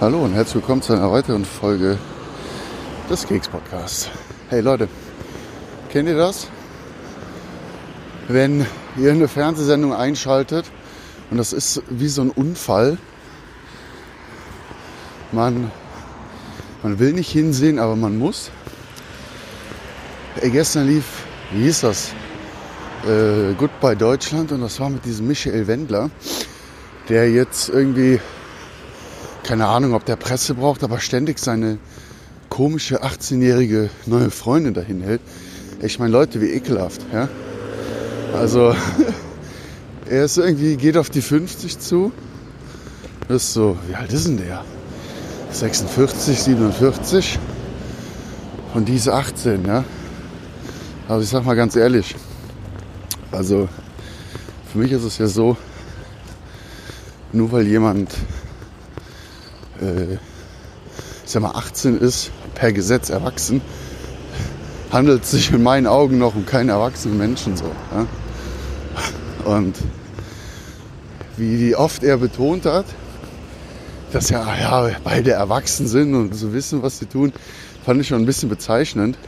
Hallo und herzlich willkommen zu einer weiteren Folge des Keks Podcasts. Hey Leute, kennt ihr das? Wenn ihr eine Fernsehsendung einschaltet und das ist wie so ein Unfall. Man, man will nicht hinsehen, aber man muss. Ey, gestern lief, wie hieß das? Äh, Goodbye Deutschland und das war mit diesem Michael Wendler, der jetzt irgendwie keine Ahnung, ob der Presse braucht, aber ständig seine komische 18-jährige neue Freundin dahin hält. Ich meine, Leute, wie ekelhaft, ja. Also, er ist irgendwie, geht auf die 50 zu. Ist so, wie alt ist denn der? 46, 47. Und diese 18, ja. Also ich sag mal ganz ehrlich, also für mich ist es ja so, nur weil jemand äh, sag mal 18 ist, per Gesetz erwachsen, handelt es sich in meinen Augen noch um keinen erwachsenen Menschen so. Ja? Und wie oft er betont hat, dass ja, ja beide erwachsen sind und so wissen, was sie tun, fand ich schon ein bisschen bezeichnend.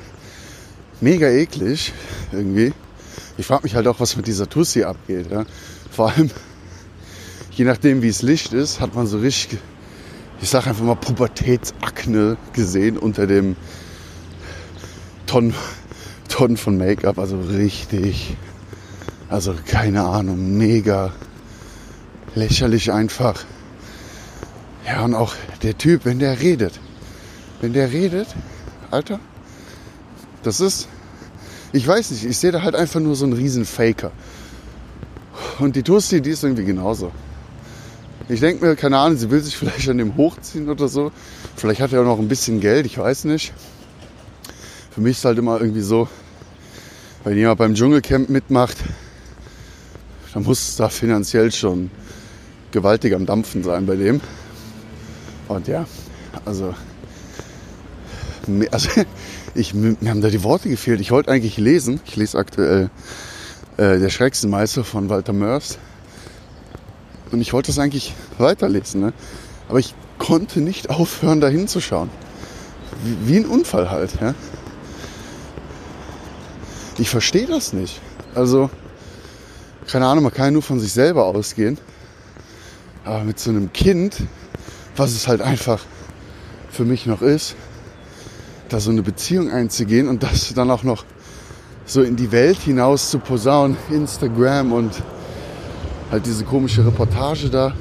Mega eklig irgendwie. Ich frage mich halt auch, was mit dieser Tussi abgeht. Ja? Vor allem, je nachdem wie es Licht ist, hat man so richtig ich sage einfach mal Pubertätsakne gesehen unter dem Tonnen, Tonnen von Make-up. Also richtig, also keine Ahnung, mega lächerlich einfach. Ja, und auch der Typ, wenn der redet, wenn der redet, Alter, das ist, ich weiß nicht, ich sehe da halt einfach nur so einen riesen Faker. Und die Tussi, die ist irgendwie genauso. Ich denke mir, keine Ahnung, sie will sich vielleicht an dem hochziehen oder so. Vielleicht hat er auch noch ein bisschen Geld, ich weiß nicht. Für mich ist halt immer irgendwie so, wenn jemand beim Dschungelcamp mitmacht, dann muss es da finanziell schon gewaltig am Dampfen sein bei dem. Und ja, also, also ich, mir haben da die Worte gefehlt. Ich wollte eigentlich lesen. Ich lese aktuell äh, Der Schrecksenmeister von Walter Mörs. Und ich wollte das eigentlich weiterlesen. Ne? Aber ich konnte nicht aufhören, da hinzuschauen. Wie, wie ein Unfall halt. Ja? Ich verstehe das nicht. Also, keine Ahnung, man kann ja nur von sich selber ausgehen. Aber mit so einem Kind, was es halt einfach für mich noch ist, da so eine Beziehung einzugehen und das dann auch noch so in die Welt hinaus zu posaunen, Instagram und halt diese komische Reportage da.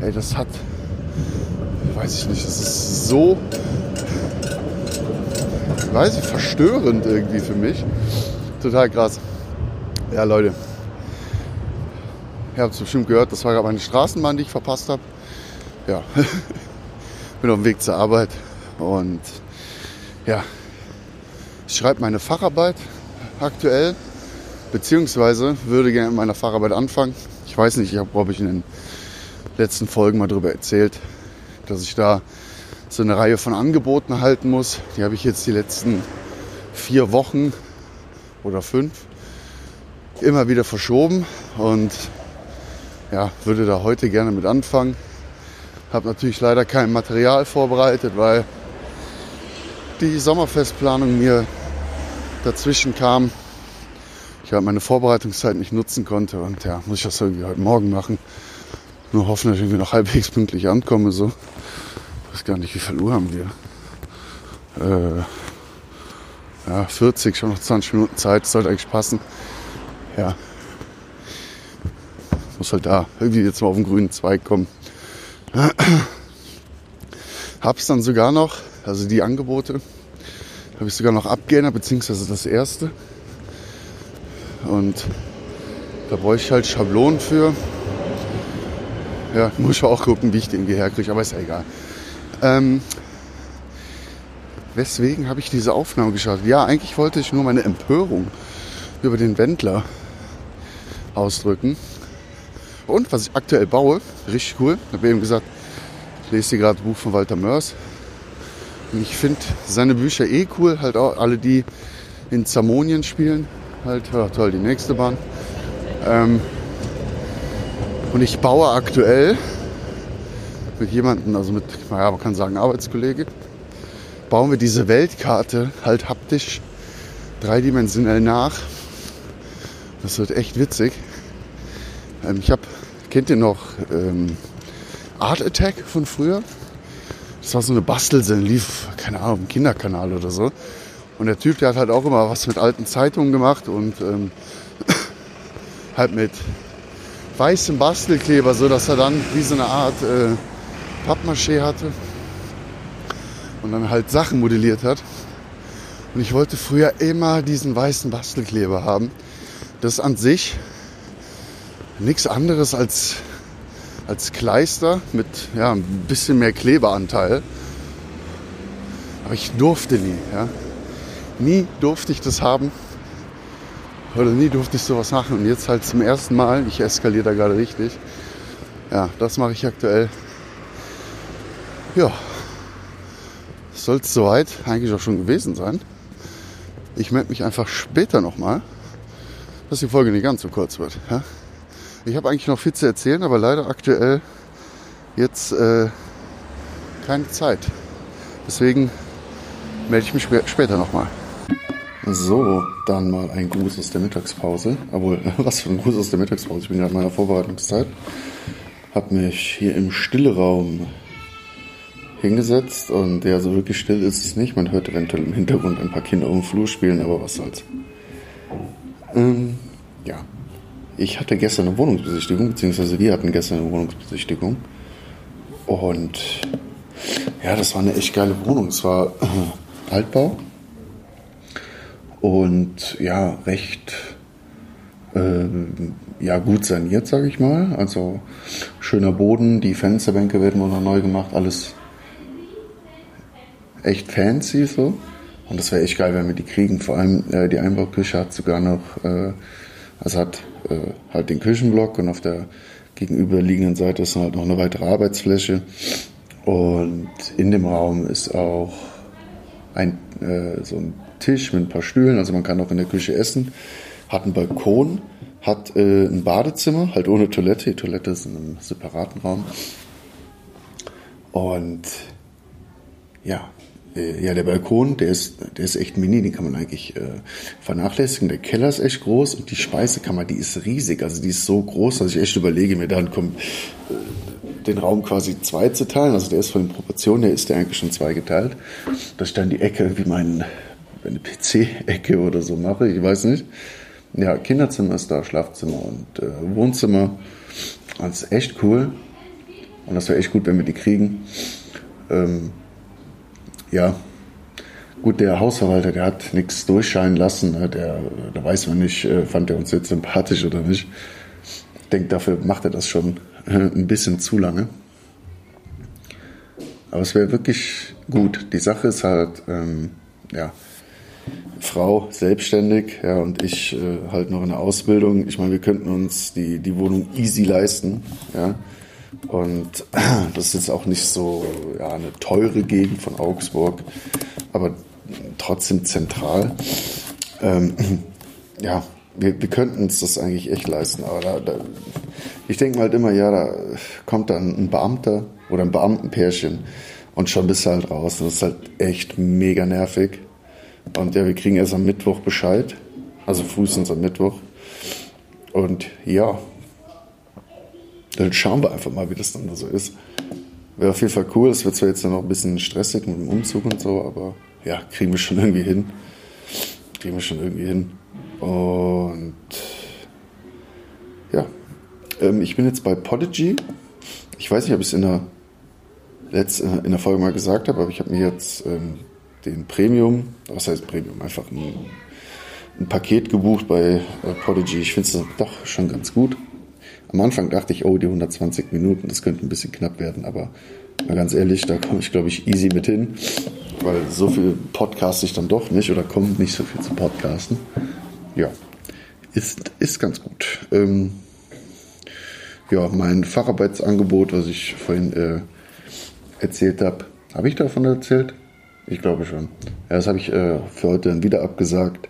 Ey, das hat, weiß ich nicht, das ist so, weiß ich, verstörend irgendwie für mich. Total krass. Ja, Leute. Ihr habt es bestimmt gehört, das war gerade meine Straßenbahn, die ich verpasst habe. Ja, bin auf dem Weg zur Arbeit und ja, ich schreibe meine Facharbeit aktuell beziehungsweise würde gerne mit meiner Fahrarbeit anfangen. Ich weiß nicht, ich habe, glaube ich, in den letzten Folgen mal darüber erzählt, dass ich da so eine Reihe von Angeboten halten muss. Die habe ich jetzt die letzten vier Wochen oder fünf immer wieder verschoben und ja, würde da heute gerne mit anfangen. Habe natürlich leider kein Material vorbereitet, weil die Sommerfestplanung mir dazwischen kam ich halt meine Vorbereitungszeit nicht nutzen konnte. Und ja, muss ich das irgendwie heute Morgen machen. Nur hoffen, dass ich irgendwie noch halbwegs pünktlich ankomme. So. Ich weiß gar nicht, wie viel Uhr haben wir. Äh, ja, 40, schon noch 20 Minuten Zeit, das sollte eigentlich passen. Ja. Muss halt da irgendwie jetzt mal auf den grünen Zweig kommen. Hab's dann sogar noch, also die Angebote, habe ich sogar noch abgeändert, beziehungsweise das erste. Und da brauche ich halt Schablonen für. Ja, muss ich auch gucken, wie ich den hier herkriege, aber ist ja egal. Ähm, weswegen habe ich diese Aufnahme geschafft? Ja, eigentlich wollte ich nur meine Empörung über den Wendler ausdrücken. Und was ich aktuell baue, richtig cool. Ich habe eben gesagt, ich lese hier gerade ein Buch von Walter Mörs. Und ich finde seine Bücher eh cool, halt auch alle, die in Zamonien spielen halt, ja, toll, die nächste Bahn. Ähm, und ich baue aktuell mit jemandem, also mit, naja, man kann sagen Arbeitskollege, bauen wir diese Weltkarte halt haptisch dreidimensionell nach. Das wird echt witzig. Ähm, ich habe, kennt ihr noch ähm, Art Attack von früher? Das war so eine Bastelsendung, lief, keine Ahnung, im Kinderkanal oder so. Und der Typ, der hat halt auch immer was mit alten Zeitungen gemacht und ähm, halt mit weißem Bastelkleber, so dass er dann wie so eine Art äh, Pappmaché hatte und dann halt Sachen modelliert hat. Und ich wollte früher immer diesen weißen Bastelkleber haben. Das ist an sich nichts anderes als, als Kleister mit ja, ein bisschen mehr Kleberanteil. Aber ich durfte nie. Ja. Nie durfte ich das haben. Oder nie durfte ich sowas machen. Und jetzt halt zum ersten Mal, ich eskaliere da gerade richtig. Ja, das mache ich aktuell. Ja, soll es soweit eigentlich auch schon gewesen sein. Ich melde mich einfach später nochmal, dass die Folge nicht ganz so kurz wird. Ja? Ich habe eigentlich noch viel zu erzählen, aber leider aktuell jetzt äh, keine Zeit. Deswegen melde ich mich später nochmal. So, dann mal ein Gruß aus der Mittagspause. Obwohl, was für ein Gruß aus der Mittagspause? Ich bin gerade in meiner Vorbereitungszeit. Hab mich hier im Stillraum hingesetzt und ja, so wirklich still ist es nicht. Man hört eventuell im Hintergrund ein paar Kinder um den Flur spielen, aber was soll's. Ähm, ja. Ich hatte gestern eine Wohnungsbesichtigung, beziehungsweise wir hatten gestern eine Wohnungsbesichtigung. Und ja, das war eine echt geile Wohnung. Es war äh, Altbau und ja, recht äh, ja, gut saniert, sage ich mal. Also schöner Boden, die Fensterbänke werden noch neu gemacht, alles echt fancy so. Und das wäre echt geil, wenn wir die kriegen. Vor allem äh, die Einbauküche hat sogar noch, äh, also hat äh, halt den Küchenblock und auf der gegenüberliegenden Seite ist halt noch eine weitere Arbeitsfläche. Und in dem Raum ist auch ein, äh, so ein Tisch mit ein paar Stühlen, also man kann auch in der Küche essen. Hat einen Balkon, hat äh, ein Badezimmer, halt ohne Toilette. Die Toilette ist in einem separaten Raum. Und ja, äh, ja, der Balkon, der ist, der ist echt mini, den kann man eigentlich äh, vernachlässigen. Der Keller ist echt groß und die Speisekammer, die ist riesig. Also die ist so groß, dass ich echt überlege, mir dann kommt, äh, den Raum quasi zwei zu teilen. Also der ist von den Proportionen her ist der eigentlich schon zweigeteilt. Dass ich dann die Ecke wie mein, eine PC-Ecke oder so mache, ich weiß nicht. Ja, Kinderzimmer ist da, Schlafzimmer und äh, Wohnzimmer. Das ist echt cool. Und das wäre echt gut, wenn wir die kriegen. Ähm, ja, gut, der Hausverwalter, der hat nichts durchscheinen lassen. Ne? Der, da weiß man nicht, äh, fand er uns jetzt sympathisch oder nicht. Ich denke, dafür macht er das schon äh, ein bisschen zu lange. Aber es wäre wirklich gut. Die Sache ist halt, ähm, ja, Frau selbstständig, ja, und ich äh, halt noch in der Ausbildung. Ich meine, wir könnten uns die, die Wohnung easy leisten, ja. Und das ist jetzt auch nicht so ja, eine teure Gegend von Augsburg, aber trotzdem zentral. Ähm, ja, wir, wir könnten uns das eigentlich echt leisten, aber da, da, ich denke halt immer, ja, da kommt dann ein Beamter oder ein Beamtenpärchen und schon bist du halt raus. Und das ist halt echt mega nervig. Und ja, wir kriegen erst am Mittwoch Bescheid, also frühestens am Mittwoch. Und ja, dann schauen wir einfach mal, wie das dann so ist. Wäre auf jeden Fall cool. Es wird zwar jetzt noch ein bisschen stressig mit dem Umzug und so, aber ja, kriegen wir schon irgendwie hin. Kriegen wir schon irgendwie hin. Und ja, ähm, ich bin jetzt bei Podigy. Ich weiß nicht, ob ich es in der, letzten, in der Folge mal gesagt habe, aber ich habe mir jetzt ähm, den Premium, was heißt Premium, einfach ein, ein Paket gebucht bei äh, Podigy. Ich finde es doch schon ganz gut. Am Anfang dachte ich, oh, die 120 Minuten, das könnte ein bisschen knapp werden, aber mal ganz ehrlich, da komme ich, glaube ich, easy mit hin, weil so viel podcast ich dann doch nicht oder kommt nicht so viel zu podcasten. Ja, ist, ist ganz gut. Ähm, ja, mein Facharbeitsangebot, was ich vorhin äh, erzählt habe, habe ich davon erzählt? Ich glaube schon. Ja, das habe ich äh, für heute dann wieder abgesagt.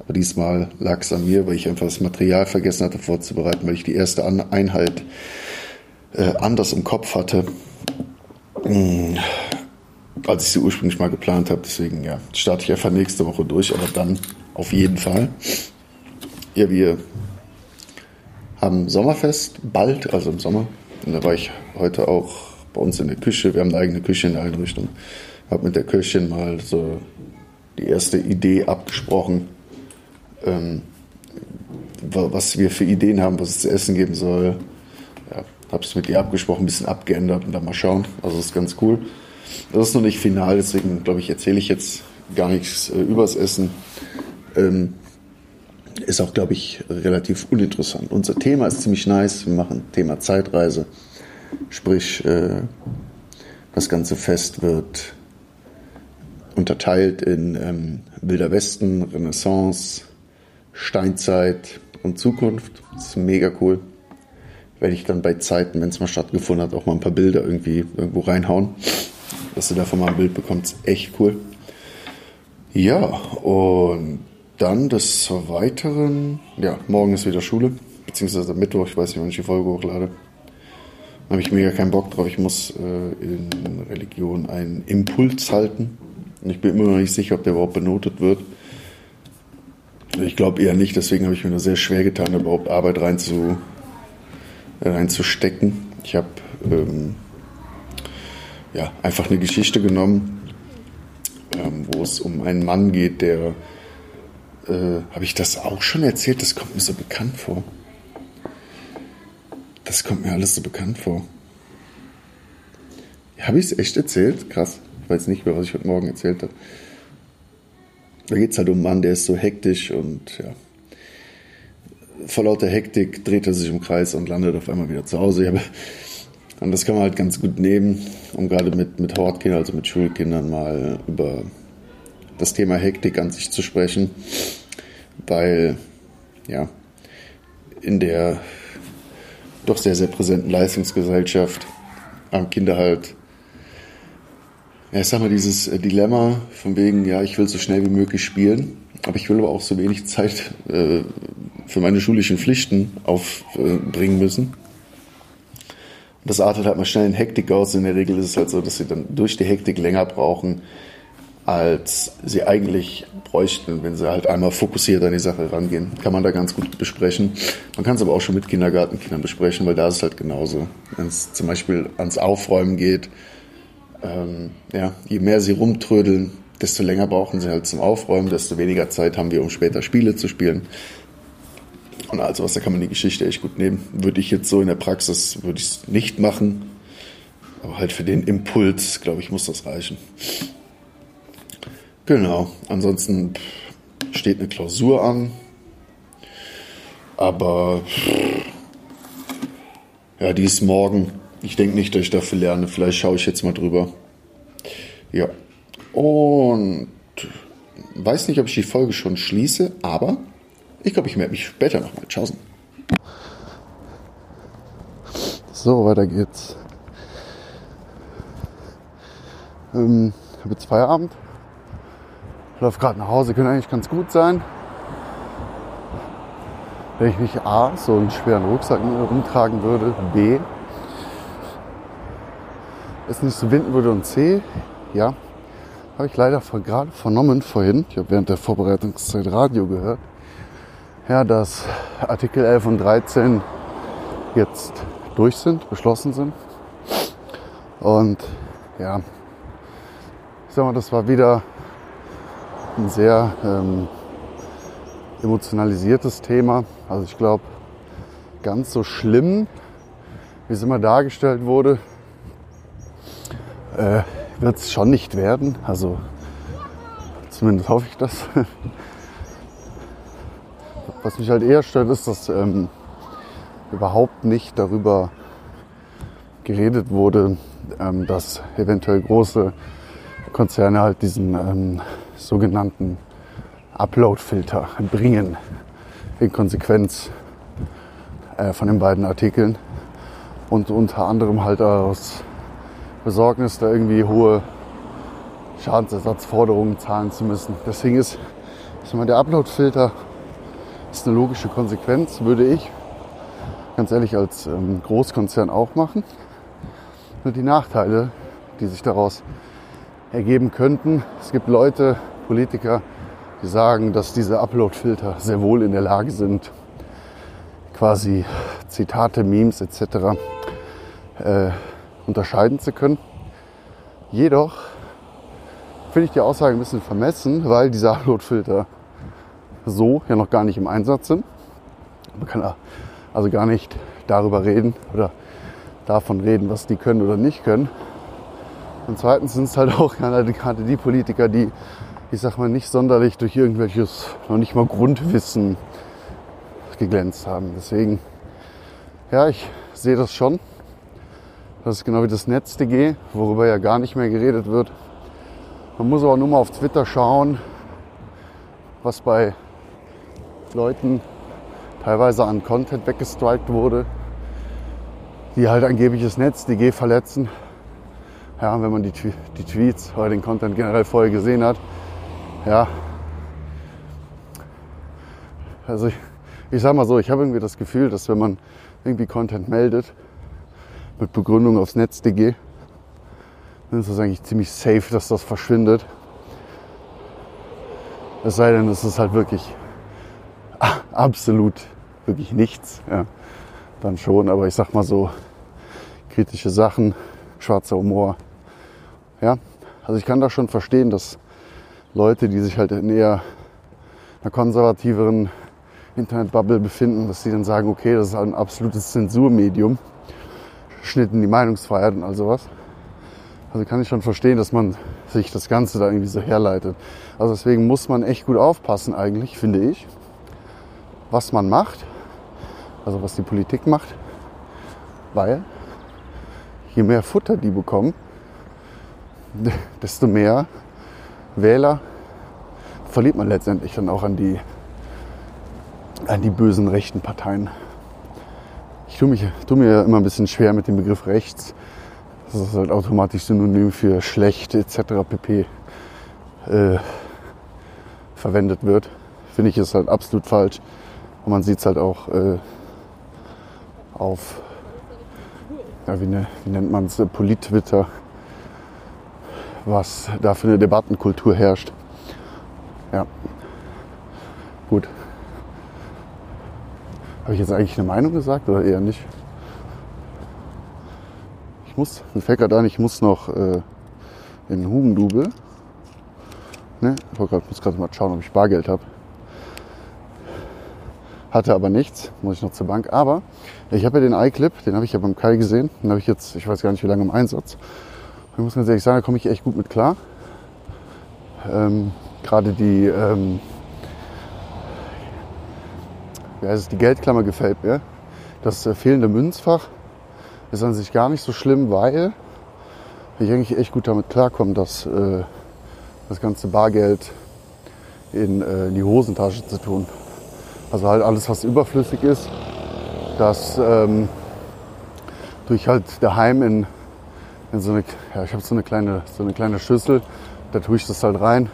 Aber diesmal lag es an mir, weil ich einfach das Material vergessen hatte vorzubereiten, weil ich die erste Einheit äh, anders im Kopf hatte. Hm, als ich sie ursprünglich mal geplant habe. Deswegen ja, starte ich einfach nächste Woche durch, aber dann auf jeden Fall. Ja, wir haben Sommerfest bald, also im Sommer. Und da war ich heute auch bei uns in der Küche. Wir haben eine eigene Küche in der Einrichtung. Habe mit der Köchin mal so die erste Idee abgesprochen, ähm, was wir für Ideen haben, was es zu essen geben soll. Ja, habe es mit ihr abgesprochen, ein bisschen abgeändert und dann mal schauen. Also ist ganz cool. Das ist noch nicht final, deswegen glaube ich, erzähle ich jetzt gar nichts äh, übers Essen. Ähm, ist auch, glaube ich, relativ uninteressant. Unser Thema ist ziemlich nice. Wir machen Thema Zeitreise. Sprich, äh, das ganze Fest wird unterteilt in ähm, Wilder Westen, Renaissance, Steinzeit und Zukunft. Das ist mega cool. Werde ich dann bei Zeiten, wenn es mal stattgefunden hat, auch mal ein paar Bilder irgendwie irgendwo reinhauen. Dass du davon mal ein Bild bekommst. Echt cool. Ja, und dann des Weiteren, ja, morgen ist wieder Schule, beziehungsweise Mittwoch, ich weiß nicht, wann ich die Folge hochlade. Da habe ich mega keinen Bock drauf. Ich muss äh, in Religion einen Impuls halten. Und ich bin immer noch nicht sicher, ob der überhaupt benotet wird. Ich glaube eher nicht, deswegen habe ich mir nur sehr schwer getan, überhaupt Arbeit rein zu, äh, reinzustecken. Ich habe ähm, ja, einfach eine Geschichte genommen, ähm, wo es um einen Mann geht, der, äh, habe ich das auch schon erzählt? Das kommt mir so bekannt vor. Das kommt mir alles so bekannt vor. Habe ich es echt erzählt? Krass. Weiß nicht mehr, was ich heute Morgen erzählt habe. Da geht es halt um einen Mann, der ist so hektisch und ja. Vor lauter Hektik dreht er sich im Kreis und landet auf einmal wieder zu Hause. Habe, und das kann man halt ganz gut nehmen, um gerade mit, mit Hortkindern, also mit Schulkindern, mal über das Thema Hektik an sich zu sprechen. Weil, ja, in der doch sehr, sehr präsenten Leistungsgesellschaft haben Kinder halt ja, ich sag mal, dieses äh, Dilemma von wegen, ja, ich will so schnell wie möglich spielen, aber ich will aber auch so wenig Zeit äh, für meine schulischen Pflichten aufbringen äh, müssen. Das artet halt mal schnell in Hektik aus. In der Regel ist es halt so, dass sie dann durch die Hektik länger brauchen, als sie eigentlich bräuchten, wenn sie halt einmal fokussiert an die Sache rangehen. Kann man da ganz gut besprechen. Man kann es aber auch schon mit Kindergartenkindern besprechen, weil da ist es halt genauso. Wenn es zum Beispiel ans Aufräumen geht, ähm, ja, je mehr sie rumtrödeln, desto länger brauchen sie halt zum Aufräumen, desto weniger Zeit haben wir, um später Spiele zu spielen. Und also was, da kann man die Geschichte echt gut nehmen. Würde ich jetzt so in der Praxis, würde ich es nicht machen. Aber halt für den Impuls, glaube ich, muss das reichen. Genau. Ansonsten steht eine Klausur an. Aber ja, die ist morgen. Ich denke nicht, dass ich dafür lerne. Vielleicht schaue ich jetzt mal drüber. Ja. Und weiß nicht, ob ich die Folge schon schließe, aber ich glaube, ich melde mich später nochmal. Tschaußen. So, weiter geht's. Ähm, ich habe jetzt Feierabend. Läuft gerade nach Hause, könnte eigentlich ganz gut sein. Wenn ich nicht A, so einen schweren Rucksack rumtragen würde, B, es nicht so winden und C, ja, habe ich leider gerade vernommen vorhin, ich habe während der Vorbereitungszeit Radio gehört, ja, dass Artikel 11 und 13 jetzt durch sind, beschlossen sind. Und ja, ich sag mal, das war wieder ein sehr ähm, emotionalisiertes Thema. Also ich glaube, ganz so schlimm, wie es immer dargestellt wurde, äh, wird es schon nicht werden. Also zumindest hoffe ich das. Was mich halt eher stört, ist, dass ähm, überhaupt nicht darüber geredet wurde, ähm, dass eventuell große Konzerne halt diesen ähm, sogenannten Upload-Filter bringen in Konsequenz äh, von den beiden Artikeln und unter anderem halt aus Besorgnis, da irgendwie hohe Schadensersatzforderungen zahlen zu müssen. Deswegen ist, ist mal, der Upload-Filter ist eine logische Konsequenz, würde ich ganz ehrlich als ähm, Großkonzern auch machen. Nur die Nachteile, die sich daraus ergeben könnten. Es gibt Leute, Politiker, die sagen, dass diese Upload-Filter sehr wohl in der Lage sind, quasi Zitate, Memes etc. Äh, unterscheiden zu können. Jedoch finde ich die Aussage ein bisschen vermessen, weil diese Upload-Filter so ja noch gar nicht im Einsatz sind. Man kann also gar nicht darüber reden oder davon reden, was die können oder nicht können. Und zweitens sind es halt auch gerade die Politiker, die, ich sag mal, nicht sonderlich durch irgendwelches, noch nicht mal Grundwissen geglänzt haben. Deswegen, ja, ich sehe das schon. Das ist genau wie das NetzDG, worüber ja gar nicht mehr geredet wird. Man muss aber nur mal auf Twitter schauen, was bei Leuten teilweise an Content weggestrikt wurde, die halt angeblich das NetzDG verletzen. Ja, wenn man die, die Tweets oder den Content generell vorher gesehen hat. Ja. Also ich, ich sag mal so, ich habe irgendwie das Gefühl, dass wenn man irgendwie Content meldet, mit Begründung aufs NetzDG, dann ist das eigentlich ziemlich safe, dass das verschwindet. Es sei denn, es ist halt wirklich absolut wirklich nichts. Ja, dann schon, aber ich sag mal so, kritische Sachen, schwarzer Humor. Ja, also ich kann da schon verstehen, dass Leute, die sich halt in eher einer konservativeren Internetbubble befinden, dass sie dann sagen, okay, das ist ein absolutes Zensurmedium, Schnitt in die Meinungsfreiheit und all sowas. Also kann ich schon verstehen, dass man sich das Ganze da irgendwie so herleitet. Also deswegen muss man echt gut aufpassen eigentlich, finde ich, was man macht, also was die Politik macht, weil je mehr Futter die bekommen, desto mehr Wähler verliert man letztendlich dann auch an die an die bösen rechten Parteien. Ich tue, mich, tue mir immer ein bisschen schwer mit dem Begriff rechts. Das ist halt automatisch synonym für schlecht etc. pp. Äh, verwendet wird. Finde ich ist halt absolut falsch. Und man sieht es halt auch äh, auf, ja, wie, ne, wie nennt man es, Polit-Twitter, was da für eine Debattenkultur herrscht. Ja, gut. Habe ich jetzt eigentlich eine Meinung gesagt oder eher nicht? Ich muss, mir fällt gerade an, ich muss noch äh, in Hugendubel. Ne? Ich muss gerade mal schauen, ob ich Bargeld habe. Hatte aber nichts, muss ich noch zur Bank. Aber ich habe ja den iClip, den habe ich ja beim Kai gesehen. Den habe ich jetzt, ich weiß gar nicht wie lange im Einsatz. ich muss ganz ehrlich sagen, da komme ich echt gut mit klar. Ähm, Gerade die ähm, ja, es ist die Geldklammer gefällt mir. Das äh, fehlende Münzfach ist an sich gar nicht so schlimm, weil ich eigentlich echt gut damit klarkomme, dass äh, das ganze Bargeld in, äh, in, die Hosentasche zu tun. Also halt alles, was überflüssig ist, das ähm, durch halt daheim in, in so eine, ja, ich habe so eine kleine, so eine kleine Schüssel, da tue ich das halt rein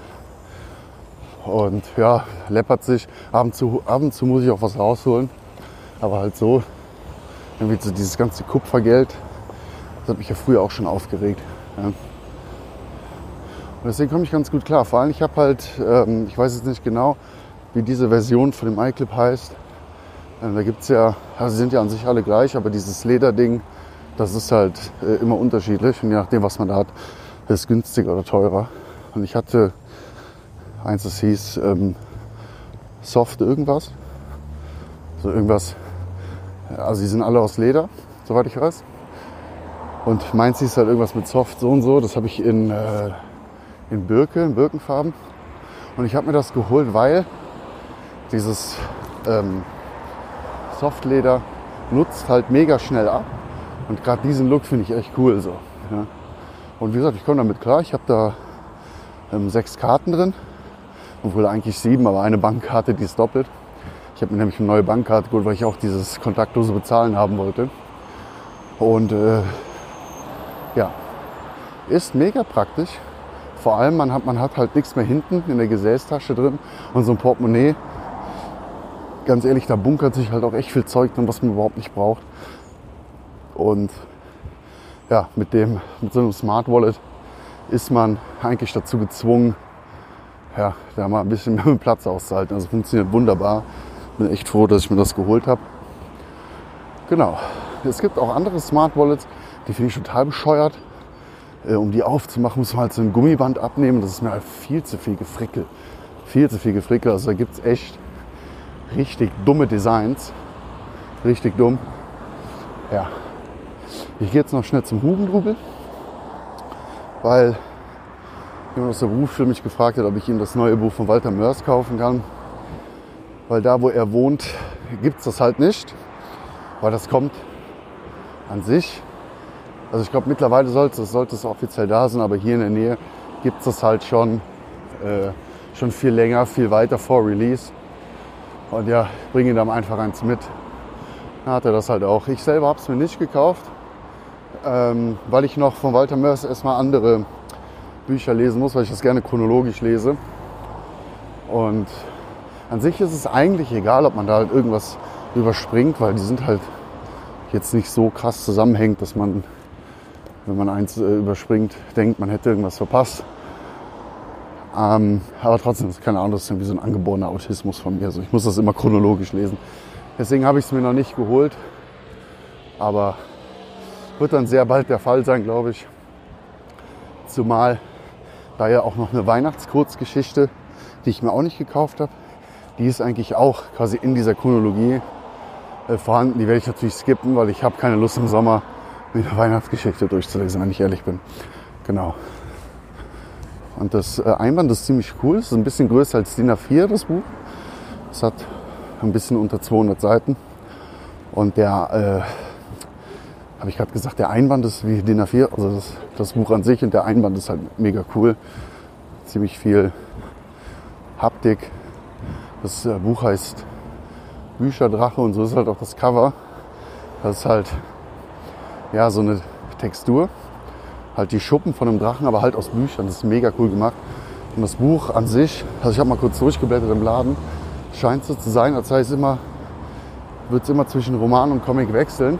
und ja, läppert sich. Ab und, zu, ab und zu muss ich auch was rausholen. Aber halt so, irgendwie so dieses ganze Kupfergeld, das hat mich ja früher auch schon aufgeregt. Ja. Und deswegen komme ich ganz gut klar. Vor allem, ich habe halt, ähm, ich weiß jetzt nicht genau, wie diese Version von dem iClip heißt. Ähm, da gibt es ja, also sie sind ja an sich alle gleich, aber dieses Lederding, das ist halt äh, immer unterschiedlich. Und je nachdem, was man da hat, ist günstiger oder teurer. Und ich hatte Eins, das hieß ähm, Soft irgendwas. So irgendwas. Also die sind alle aus Leder, soweit ich weiß. Und meins hieß halt irgendwas mit Soft so und so. Das habe ich in, äh, in Birke, in Birkenfarben. Und ich habe mir das geholt, weil dieses ähm, Softleder nutzt halt mega schnell ab. Und gerade diesen Look finde ich echt cool so. Ja. Und wie gesagt, ich komme damit klar. Ich habe da ähm, sechs Karten drin obwohl eigentlich sieben, aber eine Bankkarte, die ist doppelt. Ich habe mir nämlich eine neue Bankkarte geholt, weil ich auch dieses kontaktlose Bezahlen haben wollte. Und äh, ja, ist mega praktisch. Vor allem, man hat, man hat halt nichts mehr hinten in der Gesäßtasche drin und so ein Portemonnaie. Ganz ehrlich, da bunkert sich halt auch echt viel Zeug drin, was man überhaupt nicht braucht. Und ja, mit, dem, mit so einem Smart Wallet ist man eigentlich dazu gezwungen, ja, da mal ein bisschen mehr Platz auszuhalten. Also funktioniert wunderbar. Bin echt froh, dass ich mir das geholt habe. Genau. Es gibt auch andere Smart Wallets, die finde ich total bescheuert. Äh, um die aufzumachen, muss man halt so ein Gummiband abnehmen. Das ist mir halt viel zu viel Gefrickel. Viel zu viel Gefrickel. Also da gibt es echt richtig dumme Designs. Richtig dumm. Ja. Ich gehe jetzt noch schnell zum Hugendrubel, weil jemand aus der Berufsschule mich gefragt hat, ob ich ihm das neue Buch von Walter Mörs kaufen kann. Weil da, wo er wohnt, gibt es das halt nicht. Weil das kommt an sich. Also ich glaube, mittlerweile sollte es, sollte es offiziell da sein, aber hier in der Nähe gibt es das halt schon, äh, schon viel länger, viel weiter vor Release. Und ja, bringe ihm dann einfach eins mit. Dann hat er das halt auch. Ich selber habe es mir nicht gekauft, ähm, weil ich noch von Walter Mörs erstmal andere Bücher lesen muss, weil ich das gerne chronologisch lese. Und an sich ist es eigentlich egal, ob man da halt irgendwas überspringt, weil die sind halt jetzt nicht so krass zusammenhängt, dass man, wenn man eins äh, überspringt, denkt, man hätte irgendwas verpasst. Ähm, aber trotzdem, keine Ahnung, das ist irgendwie so ein angeborener Autismus von mir. Also ich muss das immer chronologisch lesen. Deswegen habe ich es mir noch nicht geholt. Aber wird dann sehr bald der Fall sein, glaube ich. Zumal da ja auch noch eine Weihnachtskurzgeschichte, die ich mir auch nicht gekauft habe. Die ist eigentlich auch quasi in dieser Chronologie äh, vorhanden. Die werde ich natürlich skippen, weil ich habe keine Lust im Sommer mir eine Weihnachtsgeschichte durchzulesen, wenn ich ehrlich bin. Genau. Und das äh, Einband ist ziemlich cool. Es ist ein bisschen größer als DIN A4, das Buch. Es hat ein bisschen unter 200 Seiten. Und der, äh, habe ich gerade gesagt, der Einband ist wie DIN A4, also das, das Buch an sich und der Einband ist halt mega cool. Ziemlich viel Haptik. Das äh, Buch heißt Bücherdrache und so ist halt auch das Cover. Das ist halt ja so eine Textur. Halt die Schuppen von einem Drachen, aber halt aus Büchern. Das ist mega cool gemacht. Und das Buch an sich, also ich habe mal kurz durchgeblättert im Laden, scheint so zu sein, als sei es immer, wird es immer zwischen Roman und Comic wechseln.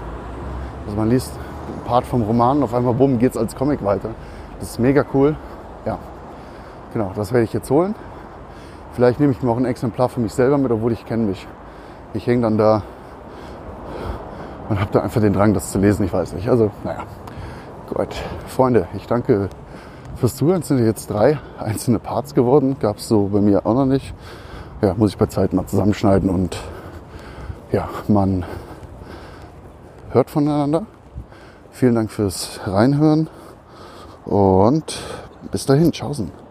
Also man liest einen Part vom Roman und auf einmal bumm geht es als Comic weiter. Das ist mega cool. Ja, genau, das werde ich jetzt holen. Vielleicht nehme ich mir auch ein Exemplar für mich selber mit, obwohl ich kenne mich. Ich hänge dann da und habe da einfach den Drang, das zu lesen. Ich weiß nicht. Also, naja. Gut. Freunde, ich danke fürs Zuhören. Es sind jetzt drei einzelne Parts geworden. Gab es so bei mir auch noch nicht. Ja, muss ich bei Zeit mal zusammenschneiden und ja, man hört voneinander. Vielen Dank fürs Reinhören und bis dahin. Tschaußen.